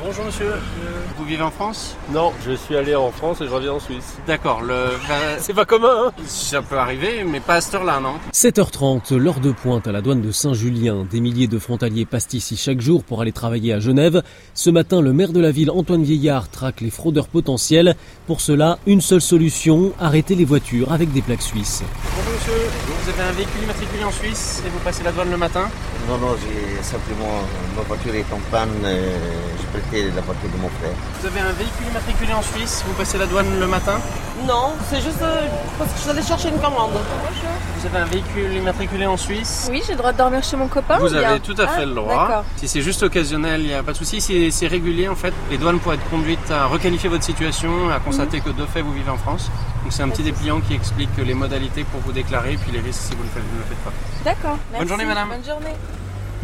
Bonjour monsieur, vous vivez en France Non, je suis allé en France et je reviens en Suisse. D'accord, le... c'est pas commun, hein Ça peut arriver, mais pas à cette heure-là, non 7h30, l'heure de pointe à la douane de Saint-Julien. Des milliers de frontaliers passent ici chaque jour pour aller travailler à Genève. Ce matin, le maire de la ville, Antoine Vieillard, traque les fraudeurs potentiels. Pour cela, une seule solution, arrêter les voitures avec des plaques suisses. Bonjour monsieur, vous avez un véhicule immatriculé en Suisse et vous passez la douane le matin Non, non, j'ai simplement, ma voiture est en panne, je prêtais la voiture de mon frère. Vous avez un véhicule immatriculé en Suisse, vous passez la douane le matin Non, c'est juste euh, parce que je allais chercher une commande. Vous avez un véhicule immatriculé en Suisse Oui, j'ai le droit de dormir chez mon copain. Vous avez tout à fait Ah, le droit. D'accord. Si c'est juste occasionnel, il n'y a pas de souci. Si c'est régulier, en fait, les douanes pourraient être conduites à requalifier votre situation, à constater que de fait vous vivez en France. Donc c'est un petit dépliant qui explique les modalités pour vous déclarer et puis les risques si vous ne le faites, pas. D'accord. merci. journée, madame. Bonne journée.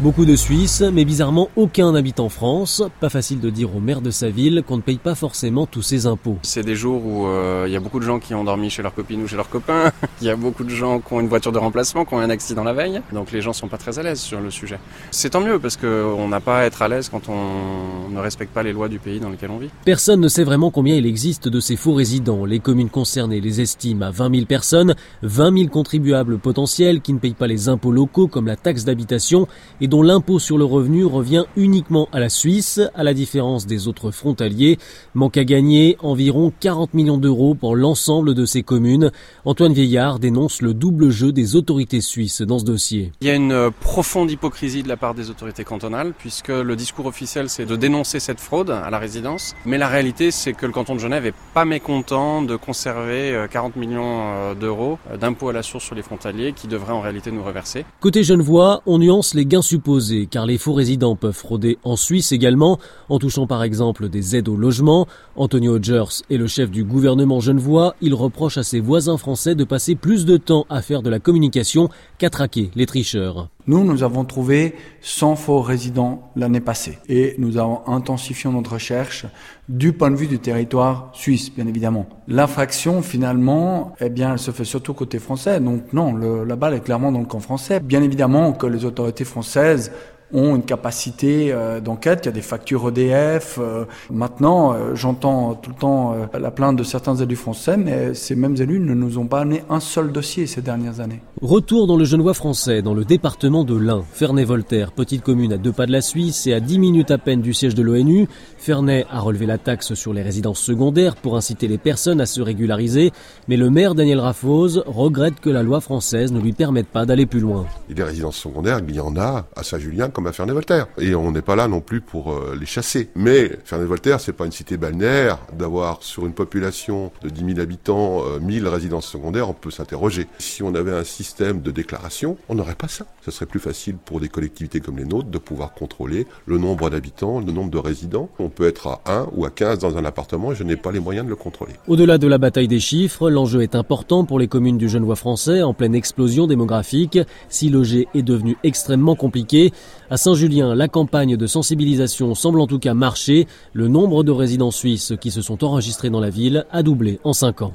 Beaucoup de Suisses, mais bizarrement aucun n'habite en France. Pas facile de dire au maire de sa ville qu'on ne paye pas forcément tous ses impôts. C'est des jours où euh, il y a beaucoup de gens qui ont dormi chez leur copine ou chez leurs copains. Il y a beaucoup de gens qui ont une voiture de remplacement, qui ont un accident la veille. Donc les gens sont pas très à l'aise sur le sujet. C'est tant mieux parce qu'on n'a pas à être à l'aise quand on ne respecte pas les lois du pays dans lequel on vit. Personne ne sait vraiment combien il existe de ces faux résidents. Les communes concernées les estiment à 20 000 personnes, 20 000 contribuables potentiels qui ne payent pas les impôts locaux comme la taxe d'habitation et dont l'impôt sur le revenu revient uniquement à la Suisse, à la différence des autres frontaliers. Manque à gagner environ 40 millions d'euros pour l'ensemble de ces communes. Antoine Vieillard dénonce le double jeu des autorités suisses dans ce dossier. Il y a une euh, profonde hypocrisie de la part des autorités cantonales puisque le discours officiel c'est de dénoncer cette fraude à la résidence. Mais la réalité c'est que le canton de Genève est pas mécontent de conserver euh, 40 millions euh, d'euros d'impôts à la source sur les frontaliers qui devraient en réalité nous reverser. Côté Genevois, on nuance les gains supposés car les faux résidents peuvent frauder en Suisse également en touchant par exemple des aides au logement. Antonio Hodgers est le chef du gouvernement genevois. Il reproche à ses voisins français de passer plus de temps à faire de la communication qu'à traquer les tricheurs. Nous, nous avons trouvé 100 faux résidents l'année passée et nous avons intensifié notre recherche du point de vue du territoire suisse, bien évidemment. L'infraction, finalement, eh bien, elle se fait surtout côté français. Donc non, la balle est clairement dans le camp français. Bien évidemment que les autorités françaises ont une capacité euh, d'enquête, il y a des factures EDF. Euh, maintenant, euh, j'entends tout le temps la plainte de certains élus français, mais ces mêmes élus ne nous ont pas amené un seul dossier ces dernières années. Retour dans le Genevois français, dans le département de l'Ain. Ferney-Voltaire, petite commune à deux pas de la Suisse et à 10 minutes à peine du siège de l'ONU. Ferney a relevé la taxe sur les résidences secondaires pour inciter les personnes à se régulariser, mais le maire Daniel Raffose regrette que la loi française ne lui permette pas d'aller plus loin. Et des résidences secondaires, il y en a à Saint-Julien comme à Ferney-Voltaire. Et on n'est pas là non plus pour euh, les chasser. Mais Ferney-Voltaire, c'est pas une cité balnéaire. D'avoir sur une population de 10 000 habitants, euh, 1000 résidences secondaires, on peut s'interroger. Si on avait un système de déclaration, on n'aurait pas ça. Ce serait plus facile pour des collectivités comme les nôtres de pouvoir contrôler le nombre d'habitants, le nombre de résidents. On peut être à 1 ou à 15 dans un appartement et je n'ai pas les moyens de le contrôler. Au-delà de la bataille des chiffres, l'enjeu est important pour les communes du Genevois français en pleine explosion démographique. Si loger est devenu extrêmement compliqué, à Saint-Julien, la campagne de sensibilisation semble en tout cas marcher. Le nombre de résidents suisses qui se sont enregistrés dans la ville a doublé en 5 ans.